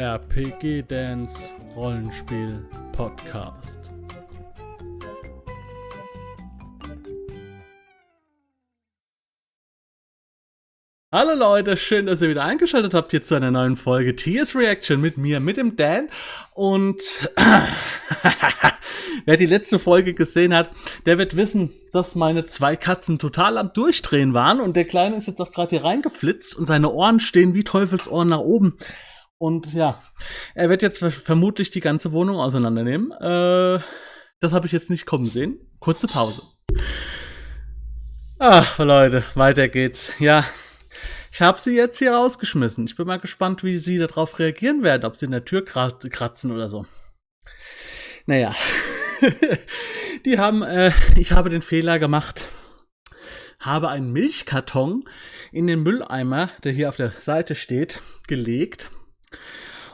RPG Dance Rollenspiel Podcast. Hallo Leute, schön, dass ihr wieder eingeschaltet habt hier zu einer neuen Folge TS Reaction mit mir, mit dem Dan. Und wer die letzte Folge gesehen hat, der wird wissen, dass meine zwei Katzen total am Durchdrehen waren. Und der Kleine ist jetzt auch gerade hier reingeflitzt und seine Ohren stehen wie Teufelsohren nach oben. Und ja, er wird jetzt vermutlich die ganze Wohnung auseinandernehmen. Äh, das habe ich jetzt nicht kommen sehen. Kurze Pause. Ach, Leute, weiter geht's. Ja, ich habe sie jetzt hier rausgeschmissen. Ich bin mal gespannt, wie sie darauf reagieren werden, ob sie in der Tür kratzen oder so. Naja, die haben, äh, ich habe den Fehler gemacht, habe einen Milchkarton in den Mülleimer, der hier auf der Seite steht, gelegt.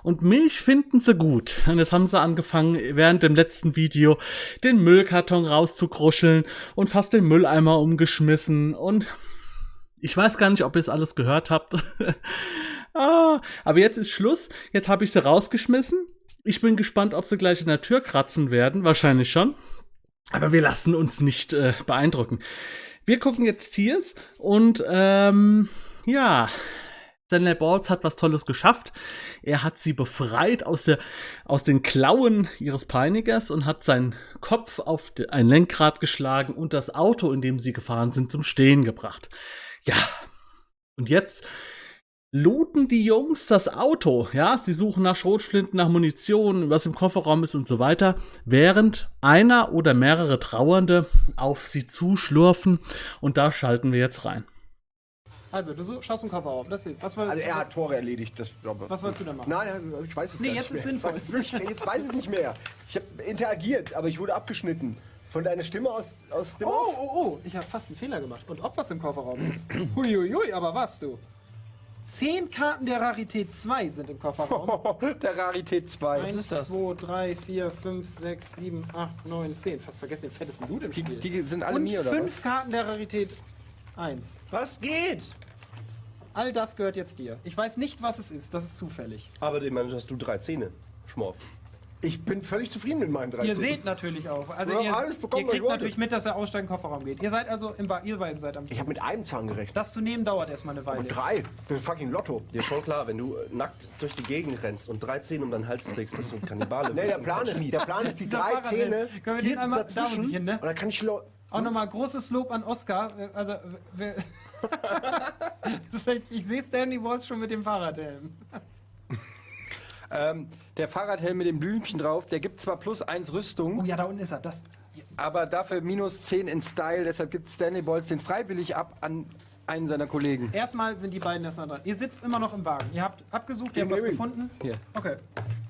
Und Milch finden sie gut. Und jetzt haben sie angefangen, während dem letzten Video den Müllkarton rauszukruscheln und fast den Mülleimer umgeschmissen und ich weiß gar nicht, ob ihr es alles gehört habt. ah, aber jetzt ist Schluss. Jetzt habe ich sie rausgeschmissen. Ich bin gespannt, ob sie gleich in der Tür kratzen werden. Wahrscheinlich schon. Aber wir lassen uns nicht äh, beeindrucken. Wir gucken jetzt Tiers und ähm, ja, Stanley Balls hat was Tolles geschafft. Er hat sie befreit aus, der, aus den Klauen ihres Peinigers und hat seinen Kopf auf ein Lenkrad geschlagen und das Auto, in dem sie gefahren sind, zum Stehen gebracht. Ja. Und jetzt looten die Jungs das Auto. Ja, sie suchen nach Schrotflinten, nach Munition, was im Kofferraum ist und so weiter, während einer oder mehrere Trauernde auf sie zuschlurfen. Und da schalten wir jetzt rein. Also, du schaust den Koffer auf. Das, was war, also, er hat Tore erledigt. Das, was wolltest du da machen? Nein, ich weiß es nicht. Nee, jetzt ist sinnvoll. Wirklich, jetzt weiß ich es nicht mehr. Ich habe interagiert, aber ich wurde abgeschnitten. Von deiner Stimme aus, aus dem. Oh, oh, oh, ich habe fast einen Fehler gemacht. Und ob was im Kofferraum ist. Huiuiui, aber was du? Zehn Karten der Rarität 2 sind im Kofferraum. der Rarität 2. 1, 2, 3, 4, 5, 6, 7, 8, 9, 10. Fast vergessen den fettesten Loot im Spiel. Die, die sind alle Und mir, oder? fünf Karten der Rarität 1. Was geht? All das gehört jetzt dir. Ich weiß nicht, was es ist. Das ist zufällig. Aber den Mann hast du drei Zähne. Schmorf. Ich bin völlig zufrieden mit meinen 13. Ihr seht natürlich auch. Also ja, ihr, ihr kriegt natürlich mit, dass er aussteigen Kofferraum geht. Ihr seid also im ihr beiden seid am Ich habe mit einem Zahn gerechnet. Das zu nehmen dauert erstmal eine Weile. Und drei. Das ist fucking Lotto. Dir ist schon klar, wenn du äh, nackt durch die Gegend rennst und drei Zähne um deinen Hals trägst, dass du ein Kannibale nee, der Plan, ist, der Plan ist die drei Zähne. Können wir den einmal dazwischen? Da hin, ne? Und dann kann ich auch nochmal großes Lob an Oscar. Also, ich sehe Stanley Walls schon mit dem Fahrradhelm. Ähm, der Fahrradhelm mit dem Blümchen drauf, der gibt zwar plus 1 Rüstung. Oh ja, da unten ist er. Das, aber dafür minus 10 in Style, deshalb gibt Stanley Balls den freiwillig ab an einen seiner Kollegen. Erstmal sind die beiden erstmal dran. Ihr sitzt immer noch im Wagen. Ihr habt abgesucht, ihr habt was gefunden. Hier. Okay.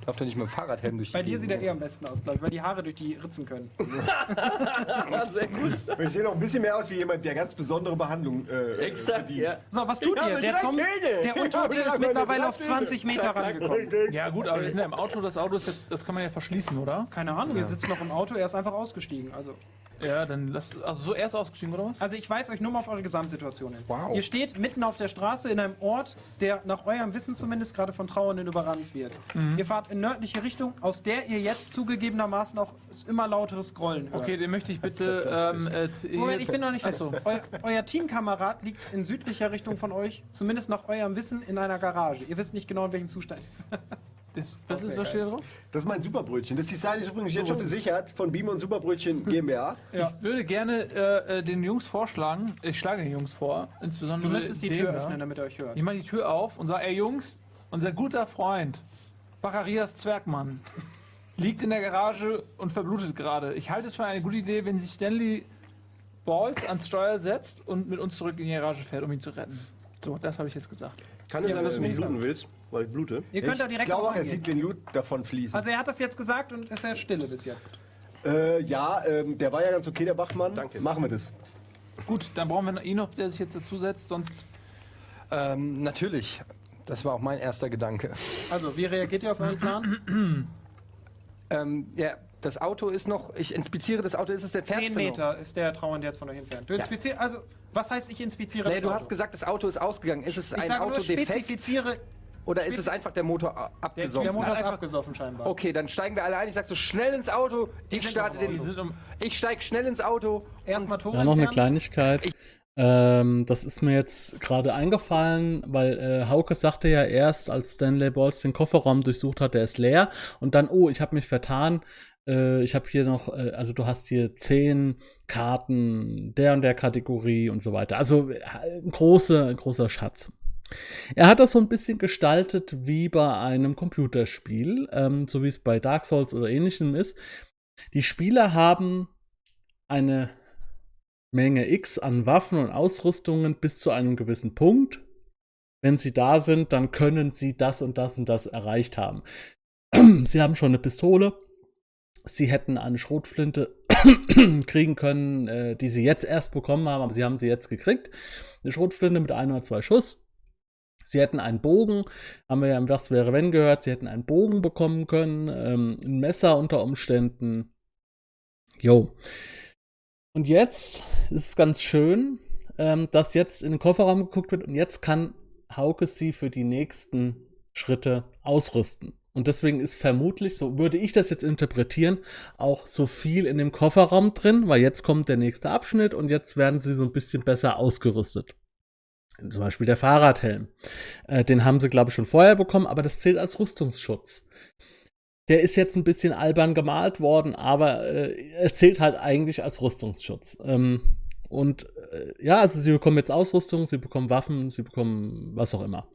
Darf doch nicht mit dem Fahrradhelm durch die Bei dir sieht er eher am besten aus, glaube ich, weil die Haare durch die Ritzen können. Sehr gut. Ich sehe noch ein bisschen mehr aus wie jemand, der ganz besondere Behandlung äh, Exakt, verdient. Ja. So, was tut ihr? Der Zombie, der Untote ist mittlerweile auf 20 Meter rangekommen. Ja gut, aber wir sind ja im Auto, das Auto ist jetzt, das kann man ja verschließen, oder? Keine Ahnung, ja. ihr sitzt noch im Auto, er ist einfach ausgestiegen. Also ja, dann lass. Also so erst ausgestiegen, oder was? Also ich weise euch nur mal auf eure Gesamtsituation hin. Wow. Ihr steht mitten auf der Straße in einem Ort, der nach eurem Wissen zumindest gerade von Trauernden überrannt wird. Mhm. Ihr fahrt in nördliche Richtung, aus der ihr jetzt zugegebenermaßen auch immer lauteres Grollen hört. Okay, den möchte ich bitte. Ähm, äh, Moment, ich bin noch nicht fertig. So. Eu euer Teamkamerad liegt in südlicher Richtung von euch, zumindest nach eurem Wissen, in einer Garage. Ihr wisst nicht genau, in welchem Zustand es ist. Das, das ist, was steht da drauf? Das ist mein Superbrötchen. Das Design ist übrigens jetzt schon gesichert von Beam und Superbrötchen GmbH. Ja. Ich würde gerne äh, äh, den Jungs vorschlagen, ich schlage den Jungs vor, insbesondere. Du müsstest die Tür öffnen, damit er euch hört. Ich mache die Tür auf und sage, ey Jungs, unser guter Freund, Bacharias Zwergmann, liegt in der Garage und verblutet gerade. Ich halte es für eine gute Idee, wenn sich Stanley Balls ans Steuer setzt und mit uns zurück in die Garage fährt, um ihn zu retten. So, das habe ich jetzt gesagt. Kann es ja, sein, dass du mich looten willst? Weil ich blute. Ihr könnt da direkt Ich glaube, er sieht den Loot davon fließen. Also er hat das jetzt gesagt und ist ja stille bis jetzt. Äh, ja, ähm, der war ja ganz okay, der Bachmann. Danke. Machen wir das. Gut, dann brauchen wir ihn noch, der sich jetzt dazusetzt, sonst. Ähm, natürlich. Das war auch mein erster Gedanke. Also, wie reagiert ihr auf euren Plan? ähm, ja, das Auto ist noch. Ich inspiziere das Auto. Ist es der Zehn Meter noch? ist der Trauernde jetzt von euch entfernt. Du inspizierst. Also, was heißt, ich inspiziere nee, das du Auto? hast gesagt, das Auto ist ausgegangen. Ist es ich ein sage Auto nur, spezifiziere Oder ist es einfach der Motor a- Der, abgesoffen? der Motor ist Einfach- abgesoffen scheinbar. Okay, dann steigen wir alle ein. Ich sag so schnell ins Auto. Ich sind starte den. Die um, Ich steig schnell ins Auto. Erstmal Tore Ja, noch eine. Kleinigkeit. Ähm, das ist mir jetzt gerade eingefallen, weil äh, Hauke sagte ja erst, als Stanley Balls den Kofferraum durchsucht hat, der ist leer. Und dann, oh, ich habe mich vertan. Äh, ich habe hier noch, äh, also du hast hier zehn Karten der und der Kategorie und so weiter. Also äh, ein großer, ein großer Schatz. Er hat das so ein bisschen gestaltet wie bei einem Computerspiel, ähm, so wie es bei Dark Souls oder ähnlichem ist. Die Spieler haben eine Menge X an Waffen und Ausrüstungen bis zu einem gewissen Punkt. Wenn sie da sind, dann können sie das und das und das erreicht haben. Sie haben schon eine Pistole. Sie hätten eine Schrotflinte kriegen können, äh, die sie jetzt erst bekommen haben, aber sie haben sie jetzt gekriegt. Eine Schrotflinte mit ein oder zwei Schuss. Sie hätten einen Bogen, haben wir ja im Was wäre wenn gehört, sie hätten einen Bogen bekommen können, ähm, ein Messer unter Umständen. Jo. Und jetzt ist es ganz schön, ähm, dass jetzt in den Kofferraum geguckt wird und jetzt kann Hauke sie für die nächsten Schritte ausrüsten. Und deswegen ist vermutlich, so würde ich das jetzt interpretieren, auch so viel in dem Kofferraum drin, weil jetzt kommt der nächste Abschnitt und jetzt werden sie so ein bisschen besser ausgerüstet. Zum Beispiel der Fahrradhelm. Äh, den haben sie, glaube ich, schon vorher bekommen, aber das zählt als Rüstungsschutz. Der ist jetzt ein bisschen albern gemalt worden, aber äh, es zählt halt eigentlich als Rüstungsschutz. Ähm, und äh, ja, also sie bekommen jetzt Ausrüstung, sie bekommen Waffen, sie bekommen was auch immer.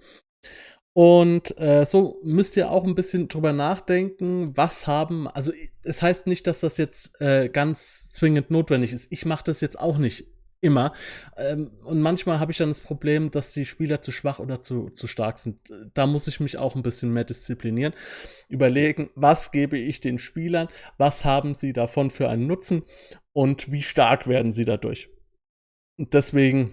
Und äh, so müsst ihr auch ein bisschen drüber nachdenken, was haben, also es heißt nicht, dass das jetzt äh, ganz zwingend notwendig ist. Ich mache das jetzt auch nicht immer. Ähm, und manchmal habe ich dann das Problem, dass die Spieler zu schwach oder zu, zu stark sind. Da muss ich mich auch ein bisschen mehr disziplinieren. Überlegen, was gebe ich den Spielern, was haben sie davon für einen Nutzen und wie stark werden sie dadurch. Und deswegen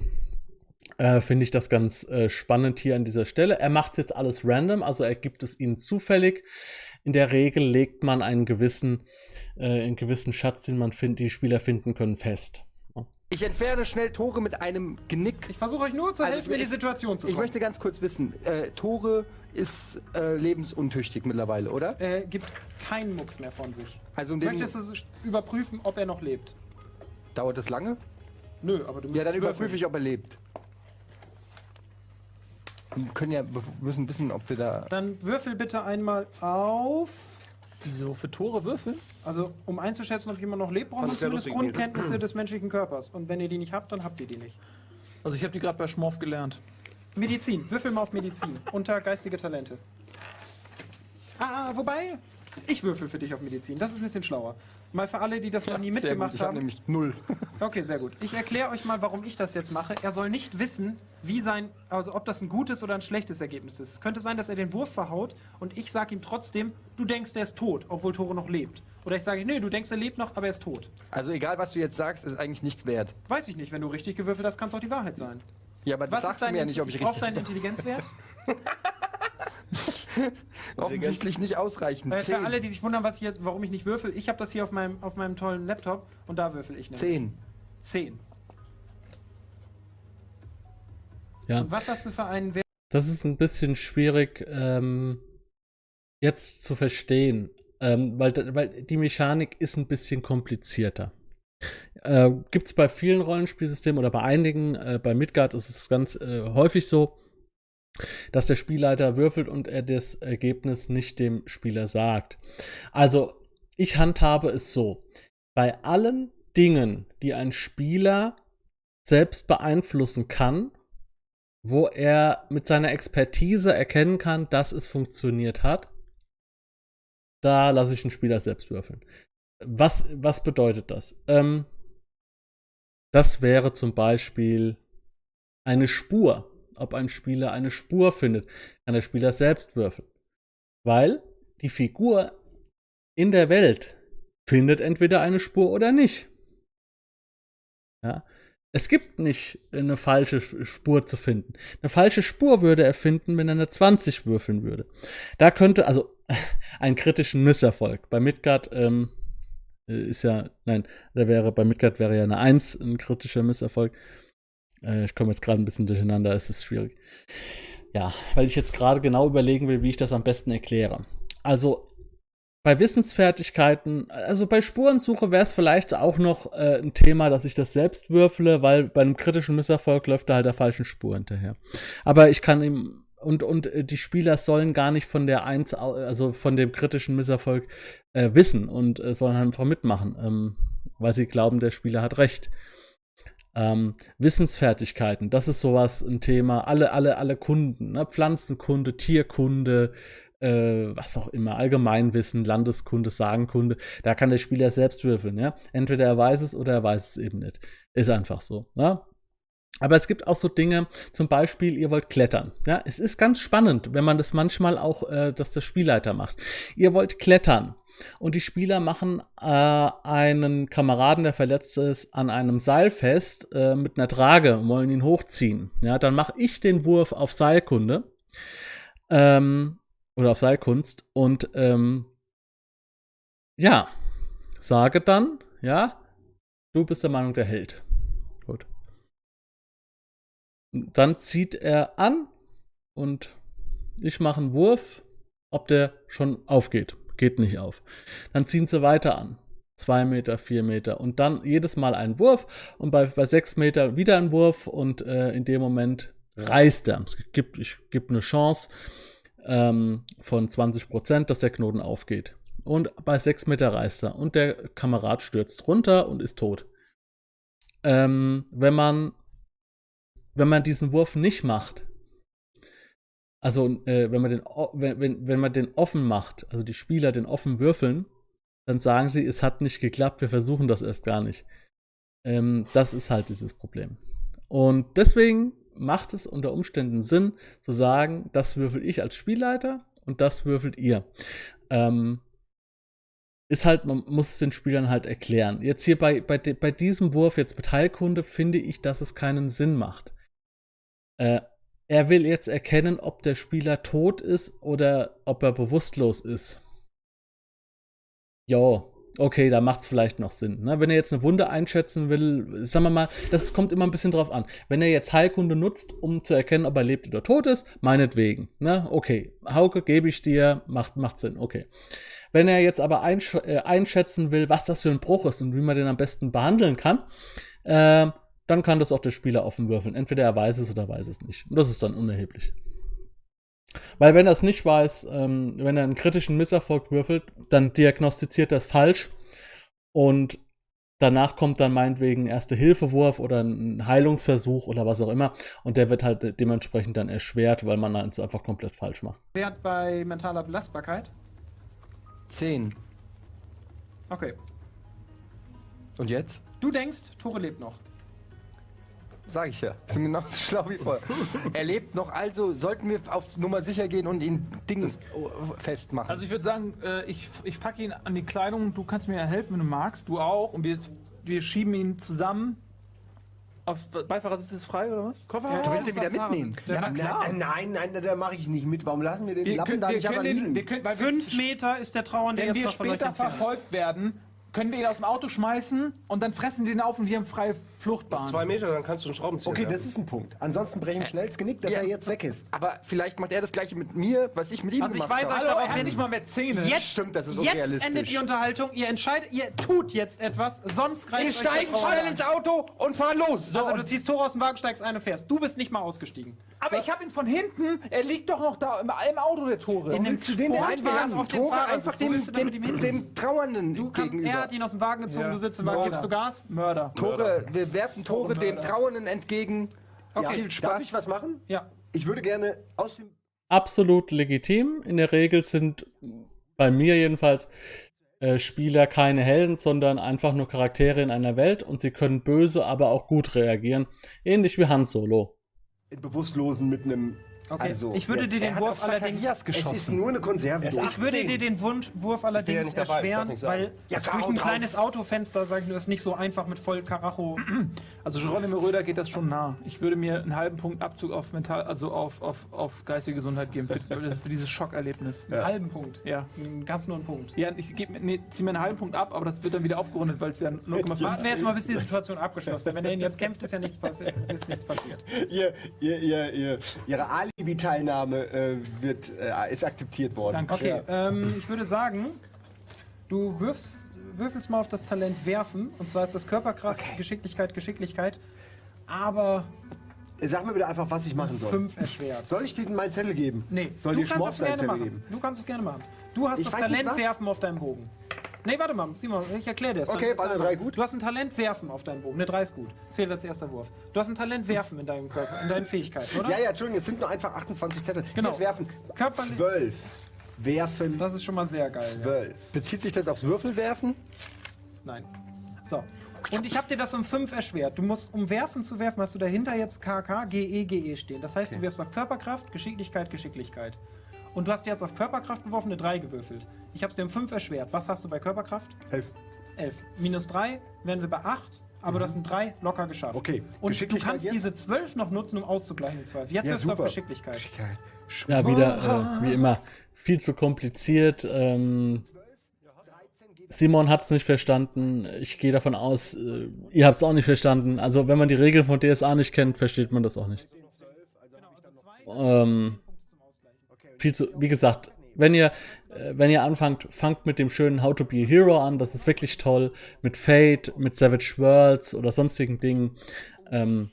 äh, finde ich das ganz äh, spannend hier an dieser Stelle. Er macht jetzt alles random, also er gibt es ihnen zufällig. In der Regel legt man einen gewissen, äh, einen gewissen Schatz, den man find, die Spieler finden können, fest. Ich entferne schnell Tore mit einem Genick. Ich versuche euch nur zu Also, helfen, in die Situation zu Ich kommen. möchte ganz kurz wissen, äh, Tore ist äh, lebensuntüchtig mittlerweile, oder? äh, gibt keinen Mucks mehr von sich. Also in Du dem möchtest es überprüfen, ob er noch lebt. dauert das lange? Nö, aber du musst Ja, dann überprüfe ich, ob er lebt. Wir können ja wir müssen wissen, ob wir da. Dann würfel bitte einmal auf. Wieso für Tore würfeln? Also, um einzuschätzen, ob jemand noch lebt, braucht man ja zumindest lustig, Grundkenntnisse des menschlichen Körpers. Und wenn ihr die nicht habt, dann habt ihr die nicht. Also ich habe die gerade bei Schmorf gelernt. Medizin. Würfel mal auf Medizin. Unter geistige Talente. Ah, wobei, ich würfel für dich auf Medizin. Das ist ein bisschen schlauer. Mal für alle, die das noch nie Sehr gut, mitgemacht ich habe haben. nämlich null. Okay, sehr gut. Ich erkläre euch mal, warum ich das jetzt mache. Er soll nicht wissen, wie sein, also ob das ein gutes oder ein schlechtes Ergebnis ist. Es könnte sein, dass er den Wurf verhaut und ich sage ihm trotzdem, du denkst, er ist tot, obwohl Tore noch lebt. Oder ich sage, nee, du denkst, er lebt noch, aber er ist tot. Also egal, was du jetzt sagst, ist eigentlich nichts wert. Weiß ich nicht, wenn du richtig gewürfelt hast, kann es auch die Wahrheit sein. Ja, aber das Was sagst ist du dein mir ja nicht, ob ich richtig. deinen Intelligenzwert? Offensichtlich nicht ausreichend. Weil für Zehn. alle, die sich wundern, was ich jetzt, warum ich nicht würfel, ich habe das hier auf meinem, auf meinem tollen Laptop und da würfel ich nämlich. Zehn. Zehn. Ja. Und was hast du für einen Wert? Das ist ein bisschen schwierig ähm, jetzt zu verstehen, ähm, weil, weil die Mechanik ist ein bisschen komplizierter. Äh, Gibt es bei vielen Rollenspielsystemen oder bei einigen, äh, bei Midgard ist es ganz äh, häufig so, dass der Spielleiter würfelt und er das Ergebnis nicht dem Spieler sagt. Also, ich handhabe es so. Bei allen Dingen, die ein Spieler selbst beeinflussen kann, wo er mit seiner Expertise erkennen kann, dass es funktioniert hat, da lasse ich den Spieler selbst würfeln. Was, was bedeutet das? Ähm, das wäre zum Beispiel eine Spur. Ob ein Spieler eine Spur findet, kann der Spieler selbst würfeln. Weil die Figur in der Welt findet entweder eine Spur oder nicht. Ja. Es gibt nicht eine falsche Sch- Spur zu finden. Eine falsche Spur würde er finden, wenn er eine 20 würfeln würde. Da könnte, also einen kritischen Misserfolg. Bei Midgard ähm, äh, ist ja, nein, da wäre, bei Midgard wäre ja eine 1 ein kritischer Misserfolg. Äh, ich komme jetzt gerade ein bisschen durcheinander, es ist schwierig. Ja, weil ich jetzt gerade genau überlegen will, wie ich das am besten erkläre. Also bei Wissensfertigkeiten, also bei Spurensuche wäre es vielleicht auch noch äh, ein Thema, dass ich das selbst würfle, weil bei einem kritischen Misserfolg läuft er halt der falschen Spur hinterher. Aber ich kann ihm und und äh, die Spieler sollen gar nicht von der eins, also von dem kritischen Misserfolg äh, wissen und äh, sollen einfach mitmachen, ähm, weil sie glauben, der Spieler hat recht. Ähm, Wissensfertigkeiten, das ist sowas ein Thema. Alle, alle, alle Kunden, ne? Pflanzenkunde, Tierkunde, äh, was auch immer, Allgemeinwissen, Landeskunde, Sagenkunde, da kann der Spieler selbst würfeln, ja. Entweder er weiß es oder er weiß es eben nicht. Ist einfach so, ne? Aber es gibt auch so Dinge, zum Beispiel, ihr wollt klettern. Ja, es ist ganz spannend, wenn man das manchmal auch, äh, dass der Spielleiter macht. Ihr wollt klettern und die Spieler machen äh, einen Kameraden, der verletzt ist, an einem Seil fest äh, mit einer Trage und wollen ihn hochziehen. Ja, dann mache ich den Wurf auf Seilkunde ähm, oder auf Seilkunst und ähm, ja, sage dann, ja, du bist der Meinung, der Held. Dann zieht er an und ich mache einen Wurf, ob der schon aufgeht. Geht nicht auf. Dann ziehen sie weiter an. Zwei Meter, vier Meter und dann jedes Mal ein Wurf und bei, bei sechs Meter wieder ein Wurf und äh, in dem Moment reißt er. Es gibt, ich gebe eine Chance ähm, von 20 Prozent, dass der Knoten aufgeht. Und bei sechs Meter reißt er und der Kamerad stürzt runter und ist tot. Ähm, wenn man wenn man diesen Wurf nicht macht, also äh, wenn man den wenn, wenn, wenn man den offen macht, also die Spieler den offen würfeln, dann sagen sie, es hat nicht geklappt, wir versuchen das erst gar nicht. Ähm, das ist halt dieses Problem. Und deswegen macht es unter Umständen Sinn zu sagen, das würfel ich als Spielleiter und das würfelt ihr. Ähm, ist halt, man muss es den Spielern halt erklären. Jetzt hier bei, bei, bei diesem Wurf, jetzt mit Heilkunde, finde ich, dass es keinen Sinn macht. Äh, er will jetzt erkennen, ob der Spieler tot ist oder ob er bewusstlos ist. Ja, okay, da macht es vielleicht noch Sinn. Ne? Wenn er jetzt eine Wunde einschätzen will, sagen wir mal, das kommt immer ein bisschen drauf an. Wenn er jetzt Heilkunde nutzt, um zu erkennen, ob er lebt oder tot ist, meinetwegen. Ne? Okay, Hauke gebe ich dir, macht, macht Sinn, okay. Wenn er jetzt aber einsch äh, einschätzen will, was das für ein Bruch ist und wie man den am besten behandeln kann, äh, dann kann das auch der Spieler offen würfeln. Entweder er weiß es oder weiß es nicht. Und das ist dann unerheblich. Weil wenn er es nicht weiß, ähm, wenn er einen kritischen Misserfolg würfelt, dann diagnostiziert er es falsch und danach kommt dann meinetwegen Erste-Hilfe-Wurf oder ein Heilungsversuch oder was auch immer und der wird halt dementsprechend dann erschwert, weil man es einfach komplett falsch macht. Wert bei mentaler Belastbarkeit. 10. Okay. Und jetzt? Du denkst, Tore lebt noch. Sag ich ja. Ich bin genau schlau wie vorher. er lebt noch, also sollten wir auf Nummer sicher gehen und ihn Ding festmachen. Also ich würde sagen, äh, ich, ich packe ihn an die Kleidung, du kannst mir helfen, wenn du magst, du auch. Und wir, wir schieben ihn zusammen. Auf Beifahrersitz ist frei, oder was? Koffer. du willst ihn wieder mitnehmen. Ja, na klar. Nein, nein, nein, da mache ich nicht mit. Warum lassen wir den Wir Lappen können, da wir nicht können den, liegen? wir können, Fünf Meter ist der Trauernde wenn jetzt wir später verfolgt werden, können wir ihn aus dem Auto schmeißen und dann fressen die ihn auf und wir haben freie Fluchtbahn. Zwei Meter, dann kannst du einen Schraubenzieher Okay, werfen. das ist ein Punkt. Ansonsten breche ich ihm schnell das Genick, dass Ja. er jetzt weg ist. Aber vielleicht macht er das gleiche mit mir, was ich mit ihm Also ich gemacht weiß habe. euch Hallo, darauf er hat hin. nicht mal mehr Zähne. Jetzt, Stimmt, das ist jetzt endet die Unterhaltung. Ihr entscheidet, ihr tut jetzt etwas, sonst greift Wir euch steigen schnell an. ins Auto und fahren los. Also du ziehst Tore aus dem Wagen, steigst ein und fährst. Du bist nicht mal ausgestiegen. Aber ich habe ihn von hinten, er liegt doch noch da im, im Auto, der Tore. Den nimmst du ich- den wir Wagen den Tore einfach dem, dem, Trauernden gegenüber. Er hat ihn aus dem Wagen gezogen, Ja. du sitzt im Wagen, gibst du Gas? Mörder. Tore, wir werfen Tore dem Trauernden entgegen. Ja. Viel Darf Spaß. ich was machen? Ja. Ich würde gerne aus dem absolut legitim. In der Regel sind bei mir jedenfalls äh, Spieler keine Helden, sondern einfach nur Charaktere in einer Welt und sie können böse, aber auch gut reagieren. Ähnlich wie Han Solo. Bewusstlosen mit einem. Okay. Also, ich würde dir den Wurf allerdings. Zacharias Es geschossen. ist nur eine Konserve. Ich würde dir den Wund, Wurf allerdings ja dabei, erschweren, weil Ja, durch ein drauf. kleines Autofenster, sag ich nur, ist nicht so einfach mit voll Karacho. Also Geronimo Röder geht das schon nah. Ich würde mir einen halben Punkt Abzug auf mental, also auf, auf, auf geistige Gesundheit geben für, für dieses Schockerlebnis. Einen halben Punkt. Ja. Einen Ganz nur einen Punkt. Ja, ich gebe mir, nee, zieh mir einen halben Punkt ab, aber das wird dann wieder aufgerundet, weil es ja 0,5 Warten wir jetzt mal, bis die Situation abgeschlossen ist. Wenn er ihn jetzt kämpft, ist ja nichts passiert. Ist nichts passiert. ihr, ihr, ihr, ihr, ihre Ali Teilnahme äh, wird, äh, ist akzeptiert worden. Danke. Okay, ähm, ich würde sagen, du wirfst, würfelst mal auf das Talent werfen. Und zwar ist das Körperkraft, Geschicklichkeit, Geschicklichkeit. Aber Sag mir bitte einfach, was ich machen soll. 5 erschwert. Soll ich dir meinen Zettel geben? Nee, Soll du dir kannst Schmorf es seinen gerne Zettel machen. geben? Du kannst es gerne machen. Du hast Ich das Talent werfen auf deinem Bogen. Nee, warte mal, Simon, ich erkläre dir das. Okay, war eine einfach- drei gut? Du hast ein Talent werfen auf deinem Bogen. Eine 3 ist gut. Zählt als erster Wurf. Du hast ein Talent werfen in deinem Körper, in deinen Fähigkeiten, oder? Ja, ja, Entschuldigung, es sind nur einfach 28 Zettel. Genau. Jetzt werfen. Körperlich- 12. Werfen. Das ist schon mal sehr geil. Ja. 12. Bezieht sich das aufs Würfelwerfen? Nein. So. Und ich habe dir das um 5 erschwert. Du musst, um Werfen zu werfen, hast du dahinter jetzt KK, GE, GE stehen. Das heißt, du wirfst auf Körperkraft, Geschicklichkeit, Geschicklichkeit. Und du hast jetzt auf Körperkraft geworfen, eine 3 gewürfelt. Ich habe es dir um 5 erschwert. Was hast du bei Körperkraft? 11. 11. Minus 3 wären wir bei 8, aber das sind 3 locker geschafft. Mhm. Okay. Und du Geschicklichkeit kannst jetzt? diese 12 noch nutzen, um auszugleichen, im Zweifel. Jetzt Ja, wirst du auf super. Geschicklichkeit. Ja, wieder, äh, wie immer, viel zu kompliziert. Ähm, Simon hat es nicht verstanden. Ich gehe davon aus, äh, ihr habt es auch nicht verstanden. Also, wenn man die Regeln von DSA nicht kennt, versteht man das auch nicht. Ähm, viel zu, wie gesagt, wenn ihr, wenn ihr anfangt, fangt mit dem schönen How to be a Hero an. Das ist wirklich toll. Mit Fate, mit Savage Worlds oder sonstigen Dingen. Ähm,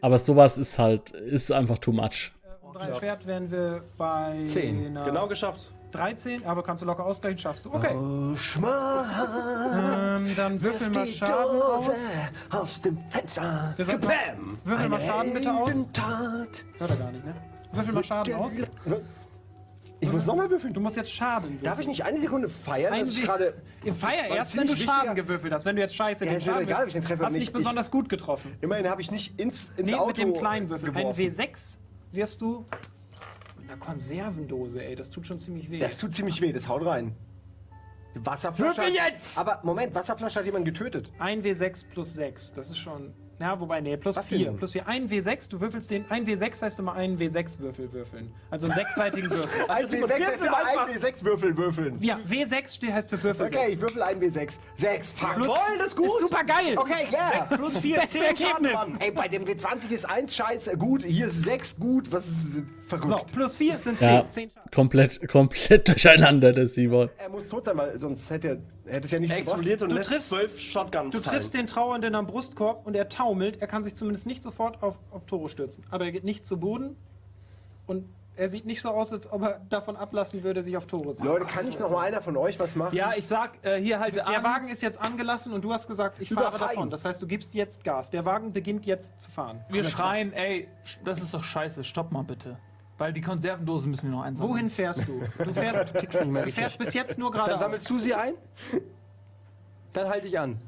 aber sowas ist halt, ist einfach too much. Um 3 erschwert wären wir bei Zehn. einer Genau geschafft. 13, aber kannst du locker ausgleichen, schaffst du. Okay. Oh. Ähm, dann würfel mal Schaden aus. aus dem Fenster. Mal- würfel mal Schaden bitte aus. Hört er gar nicht, ne? Würfel mal Schaden aus. Ich muss nochmal würfeln. Du musst jetzt Schaden würfeln. Darf ich nicht eine Sekunde feiern? Ein dass ich gerade. Feier erst, wenn du Schaden gewürfelt hast. Wenn du jetzt scheiße Ja, den Schaden egal, ob ich den treffe hast nicht. besonders gut getroffen. Immerhin habe ich nicht ins, ins Nee, Auto mit dem kleinen Würfel. Ein geworfen. W6 wirfst du mit einer Konservendose, ey. Das tut schon ziemlich weh. Das tut ziemlich weh, das haut rein. Die Wasserflasche. Würfel hat- jetzt! Aber Moment, Wasserflasche hat jemand getötet. Ein W6 plus 6. Das ist schon. Ja, wobei, nee, plus Was 4. denn? Plus 4. Ein W6, du würfelst den. Ein W6 heißt immer einen W6-Würfel würfeln. Also einen sechsseitigen Würfel. Ein W6 ist immer ein W6 Würfel würfeln. Ja, W6 steht, heißt für Würfel Okay, ich 6. würfel ein W6. 6. Fuck. Plus- Voll, das ist gut. Ist super geil. Okay, ja. Plus 4, 10 Ergebnis. Ey, bei dem W20 ist 1 scheiße gut, hier ist 6 gut. Was ist So, verrückt? plus 4 sind Ja, 10. 10 Schaden. komplett, komplett durcheinander, der Simon. Er muss tot sein, weil sonst hätte er hätte es ja nicht Er explodiert und Du lässt triffst- zwölf Shotguns Du triffst den Trauernden am Brustkorb und er taumelt. Er kann sich zumindest nicht sofort auf, auf Toro stürzen. Aber er geht nicht zu Boden und er sieht nicht so aus, als ob er davon ablassen würde, sich auf Toro zu Leute, kann nicht noch mal einer von euch was machen? Ja, ich sag, äh, hier halte Der an. Wagen ist jetzt angelassen und du hast gesagt, ich fahre Überfahr ihn. davon. Das heißt, du gibst jetzt Gas. Der Wagen beginnt jetzt zu fahren. Wir schreien, ey, das ist doch scheiße, stopp mal bitte. Weil die Konservendosen müssen wir noch einsammeln. Wohin fährst du? Du fährst, Tickst nicht mehr du fährst bis jetzt nur Dann geradeaus. sammelst du sie ein? Dann halte ich an.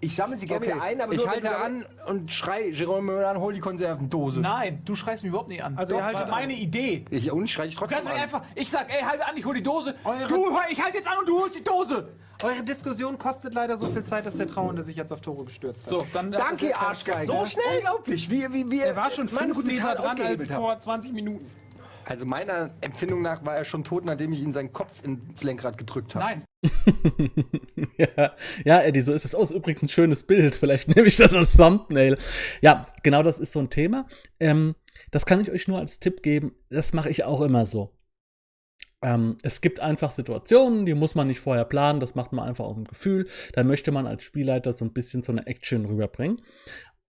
Ich sammle sie gerne wieder ein, aber ich nur, halte an und schrei Jerome Müller, hol die Konservendose. Nein, du schreist mich überhaupt nicht an. Also das ihr haltet war an. meine Idee. Ich, und schrei ich Du trotzdem kannst mich an. einfach, ich sag, ey, halte an, ich hol die Dose. Eure- Du, ich halte jetzt an und du holst die Dose. Eure Diskussion kostet leider so viel Zeit, dass der Trauernde sich jetzt auf Toro gestürzt hat. So, dann Danke, ihr Arschgeigen. So schnell? Unglaublich. Wie, wie, wie Er war schon meine fünf gute Meter Tat dran als vor 20 Minuten. Also meiner Empfindung nach war er schon tot, nachdem ich ihm seinen Kopf ins Lenkrad gedrückt habe. Nein, ja, ja, Eddie, so ist es. Oh, ist übrigens ein schönes Bild. Vielleicht nehme ich das als Thumbnail. Ja, genau das ist so ein Thema. Ähm, das kann ich euch nur als Tipp geben. Das mache ich auch immer so. Ähm, es gibt einfach Situationen, die muss man nicht vorher planen. Das macht man einfach aus dem Gefühl. Da möchte man als Spielleiter so ein bisschen so eine Action rüberbringen.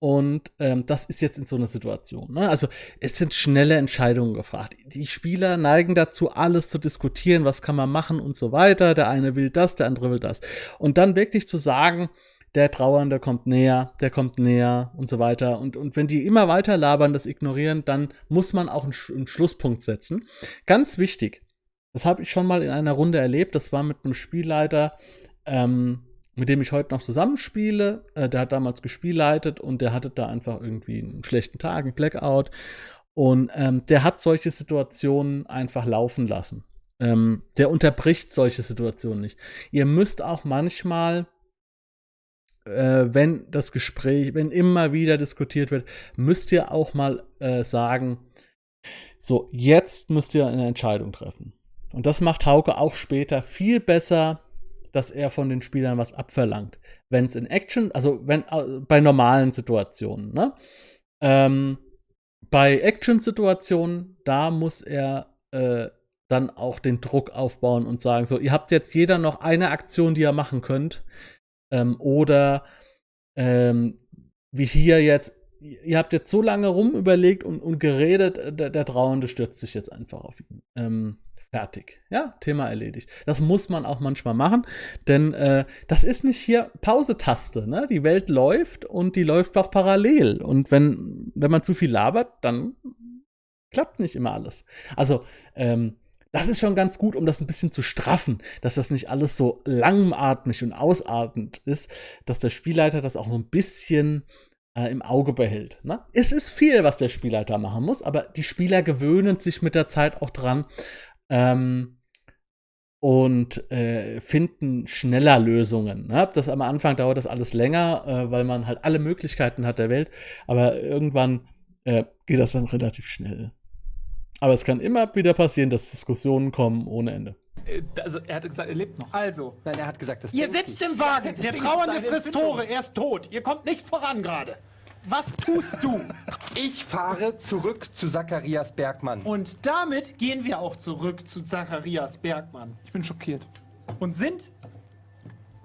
Und ähm, das ist jetzt in so einer Situation. Ne? Also es sind schnelle Entscheidungen gefragt. Die Spieler neigen dazu, alles zu diskutieren, was kann man machen und so weiter. Der eine will das, der andere will das. Und dann wirklich zu sagen, der Trauernde kommt näher, der kommt näher und so weiter. Und, und wenn die immer weiter labern, das ignorieren, dann muss man auch einen, einen Schlusspunkt setzen. Ganz wichtig, das habe ich schon mal in einer Runde erlebt, das war mit einem Spielleiter, ähm, mit dem ich heute noch zusammenspiele. Äh, der hat damals gespielleitet und der hatte da einfach irgendwie einen schlechten Tag, einen Blackout. Und ähm, der hat solche Situationen einfach laufen lassen. Ähm, der unterbricht solche Situationen nicht. Ihr müsst auch manchmal, äh, wenn das Gespräch, wenn immer wieder diskutiert wird, müsst ihr auch mal äh, sagen, so, jetzt müsst ihr eine Entscheidung treffen. Und das macht Hauke auch später viel besser, dass er von den Spielern was abverlangt. Wenn es in Action, also wenn bei normalen Situationen, ne? Ähm, bei Action-Situationen, da muss er äh, dann auch den Druck aufbauen und sagen, so, ihr habt jetzt jeder noch eine Aktion, die ihr machen könnt. Ähm, oder ähm, wie hier jetzt, ihr habt jetzt so lange rumüberlegt und, und geredet, äh, der, der Trauernde stürzt sich jetzt einfach auf ihn. Ähm, fertig. Ja, Thema erledigt. Das muss man auch manchmal machen, denn äh, das ist nicht hier Pause-Taste. Ne? Die Welt läuft und die läuft auch parallel. Und wenn, wenn man zu viel labert, dann klappt nicht immer alles. Also, ähm, das ist schon ganz gut, um das ein bisschen zu straffen, dass das nicht alles so langatmig und ausartend ist, dass der Spielleiter das auch ein bisschen äh, im Auge behält. Ne? Es ist viel, was der Spielleiter machen muss, aber die Spieler gewöhnen sich mit der Zeit auch dran ähm, und äh, finden schneller Lösungen. Ne? Das am Anfang dauert das alles länger, äh, weil man halt alle Möglichkeiten hat der Welt, aber irgendwann äh, geht das dann relativ schnell. Aber es kann immer wieder passieren, dass Diskussionen kommen ohne Ende. Äh, Also, er hat gesagt, er lebt noch. Also, Nein, er hat gesagt, das ihr sitzt ich. im Wagen. Der Trauernde deine frisst Empfindung. Tore. Er ist tot. Ihr kommt nicht voran gerade. Was tust du? Ich fahre zurück zu Zacharias Bergmann. Und damit gehen wir auch zurück zu Zacharias Bergmann Ich bin schockiert. und sind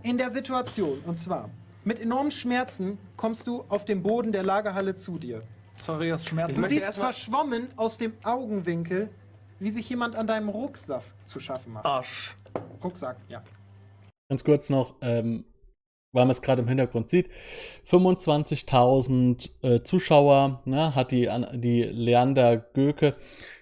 in der Situation. Und zwar, mit enormen Schmerzen kommst du auf dem Boden der Lagerhalle zu dir. Zacharias Schmerz. Du siehst verschwommen aus dem Augenwinkel, wie sich jemand an deinem Rucksack zu schaffen macht. Arsch. Rucksack, ja. Ganz kurz noch, ähm, weil man es gerade im Hintergrund sieht, 25.000 äh, Zuschauer, ne, hat die, die Leander Göke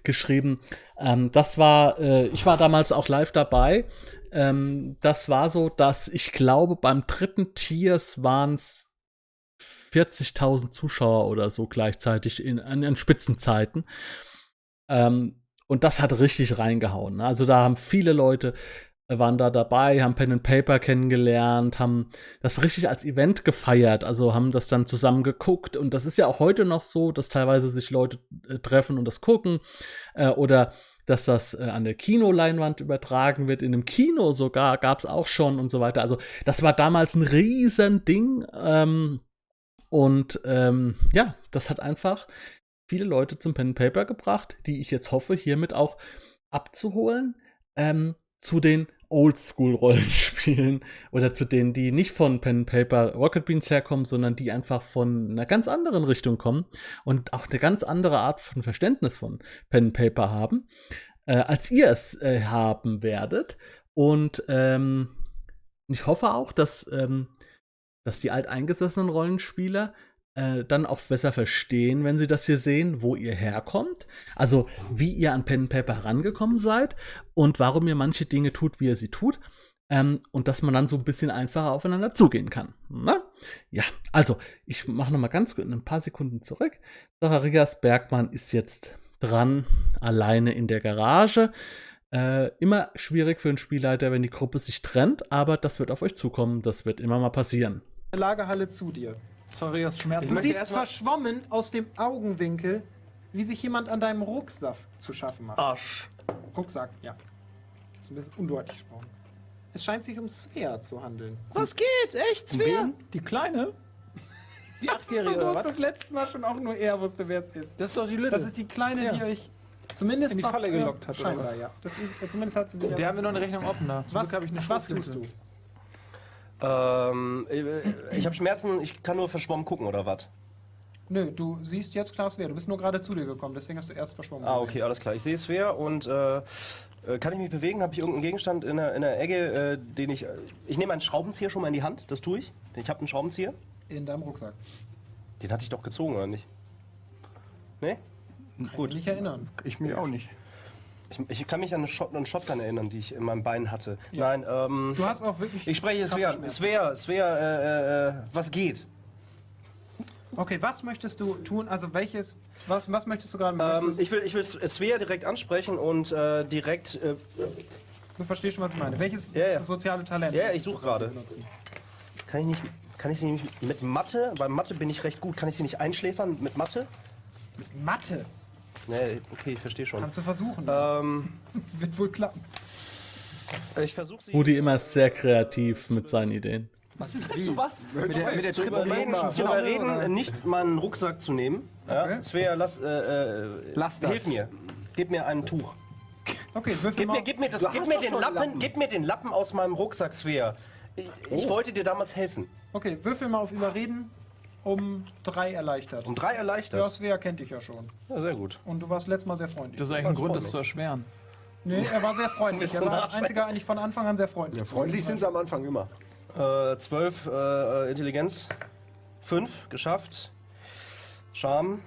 geschrieben. Ähm, das war, äh, ich war damals auch live dabei. Ähm, das war so, dass ich glaube, beim dritten Tiers waren es 40.000 Zuschauer oder so gleichzeitig in, in, in Spitzenzeiten. Ähm, und das hat richtig reingehauen. ne? Also da haben viele Leute waren da dabei, haben Pen and Paper kennengelernt, haben das richtig als Event gefeiert, also haben das dann zusammen geguckt. Und das ist ja auch heute noch so, dass teilweise sich Leute äh, treffen und das gucken äh, oder dass das äh, an der Kinoleinwand übertragen wird, in einem Kino sogar gab es auch schon und so weiter. Also das war damals ein riesen Ding ähm, und ähm, ja, das hat einfach viele Leute zum Pen and Paper gebracht, die ich jetzt hoffe, hiermit auch abzuholen. Ähm, zu den Oldschool-Rollenspielen oder zu denen, die nicht von Pen Paper Rocket Beans herkommen, sondern die einfach von einer ganz anderen Richtung kommen und auch eine ganz andere Art von Verständnis von Pen Paper haben, äh, als ihr es äh, haben werdet. Und ähm, ich hoffe auch, dass, ähm, dass die alteingesessenen Rollenspieler äh, dann auch besser verstehen, wenn sie das hier sehen, wo ihr herkommt. Also wie ihr an Pen and Paper herangekommen seid und warum ihr manche Dinge tut, wie ihr sie tut. Ähm, und dass man dann so ein bisschen einfacher aufeinander zugehen kann. Na? Ja, also ich mache nochmal ganz kurz ein paar Sekunden zurück. Zacharias Bergmann ist jetzt dran, alleine in der Garage. Äh, immer schwierig für einen Spielleiter, wenn die Gruppe sich trennt, aber das wird auf euch zukommen. Das wird immer mal passieren. Lagerhalle zu dir. Zacharias Schmerz. Du möchte siehst verschwommen aus dem Augenwinkel, wie sich jemand an deinem Rucksack zu schaffen macht. Arsch. Rucksack, ja. Ist ein bisschen undeutlich gesprochen. Es scheint sich um Svea zu handeln. Was geht? Echt, Svea? Die Kleine? Die So Achtjährige oder groß, was? das letzte Mal schon auch nur er wusste, wer es ist. Das ist doch die Little. Das ist die Kleine, Ja. die euch zumindest In die Falle gelockt hat, oder Scheinbar, ja. Das ist, zumindest hat sie sich. Der haben wir noch eine Rechnung offen da. Zum was, Glück habe ich eine was tust du? Ähm, ich- ich habe Schmerzen, ich kann nur verschwommen gucken, oder was? Nö, du siehst jetzt klar Svea. Du bist nur gerade zu dir gekommen, deswegen hast du erst verschwommen. Ah, okay, alles klar. Ich sehe Svea und äh, äh, kann ich mich bewegen? Habe ich irgendeinen Gegenstand in der, in der Ecke, äh, den ich. Äh, ich nehme einen Schraubenzieher schon mal in die Hand, das tue ich. Ich habe einen Schraubenzieher. In deinem Rucksack. Den hatte ich doch gezogen, oder nicht? Nee? Kann Gut. ich mich erinnern. Ich mir auch nicht. Ich, ich kann mich an eine, Shot, eine Shotgun erinnern, die ich in meinem Bein hatte. Nein, ähm. Du hast auch wirklich. Ich spreche Svea. Svea, Svea, äh, äh, was geht? Okay, was möchtest du tun? Also welches. Was, was möchtest du gerade machen? Ähm, ich, will, ich will Svea direkt ansprechen und äh, direkt. Äh, du verstehst schon, was ich meine. Welches Ja, ja. soziale Talent? Ja, ich suche gerade. kann ich nicht. Kann ich sie nicht mit Mathe? Bei Mathe bin ich recht gut. Kann ich sie nicht einschläfern mit Mathe? Mathe. Nee, okay, ich verstehe schon. Kannst du versuchen. Ähm, Wird wohl klappen. ich versuche sie. Rudi immer sehr kreativ mit seinen Ideen. Zu was? Mit der, mit der Zu überreden, zu überreden äh, nicht meinen Rucksack zu nehmen. Ja? Okay. Svea, lass, äh, äh, Lass das. hilf mir. Gib mir ein Tuch. Okay, würfel Gib mal. mir, gib mir, das, Du gib hast mir doch den Lappen, Lappen. gib mir den Lappen aus meinem Rucksack, Svea. Ich, ich wollte dir damals helfen. Okay, würfel mal auf Überreden um drei erleichtert. Um drei Ja, erleichtert. Svea kennt dich ja schon. Ja, sehr gut. Und du warst letztes Mal sehr freundlich. Das ist eigentlich ein Grund, das zu erschweren. Nee, er war sehr freundlich. Er war als nachschenken? einziger eigentlich von Anfang an sehr freundlich. Ja, freundlich sind sie am Anfang immer. Äh, 12 äh, Intelligenz. 5 geschafft. Charme.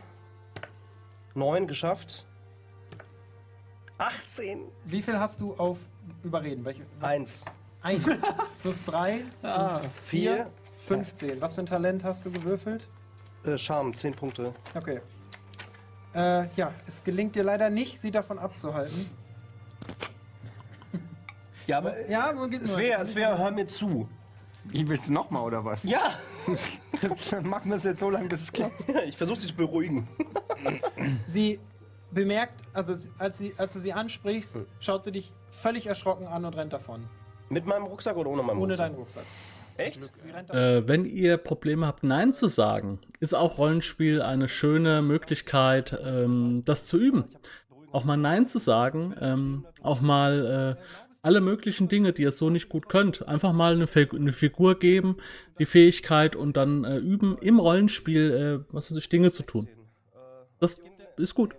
9 geschafft. 18. Wie viel hast du auf Überreden? Welche? 1. Eins. Plus drei. Ah, 4. 15. Was für ein Talent hast du gewürfelt? Äh, Charme, 10 Punkte. Okay. Äh, ja, es gelingt dir leider nicht, sie davon abzuhalten. Ja, aber Ja, wo geht es wäre, es wäre, hör mir zu. Wie willst du nochmal oder was? Ja, Dann machen wir es jetzt so lange, bis es klappt. ich versuche sie zu beruhigen. Sie bemerkt, also sie- als, sie, als du sie ansprichst, schaut sie dich völlig erschrocken an und rennt davon. Mit meinem Rucksack oder ohne meinen Ohne Rucksack? deinen Rucksack. Echt? Äh, wenn ihr Probleme habt, Nein zu sagen, ist auch Rollenspiel eine schöne Möglichkeit, ähm, das zu üben. Auch mal Nein zu sagen, ähm, auch mal äh, alle möglichen Dinge, die ihr so nicht gut könnt, einfach mal eine, Fig eine Figur geben, die Fähigkeit und dann äh, üben, im Rollenspiel, äh, was weiß ich, Dinge zu tun. Das ist gut.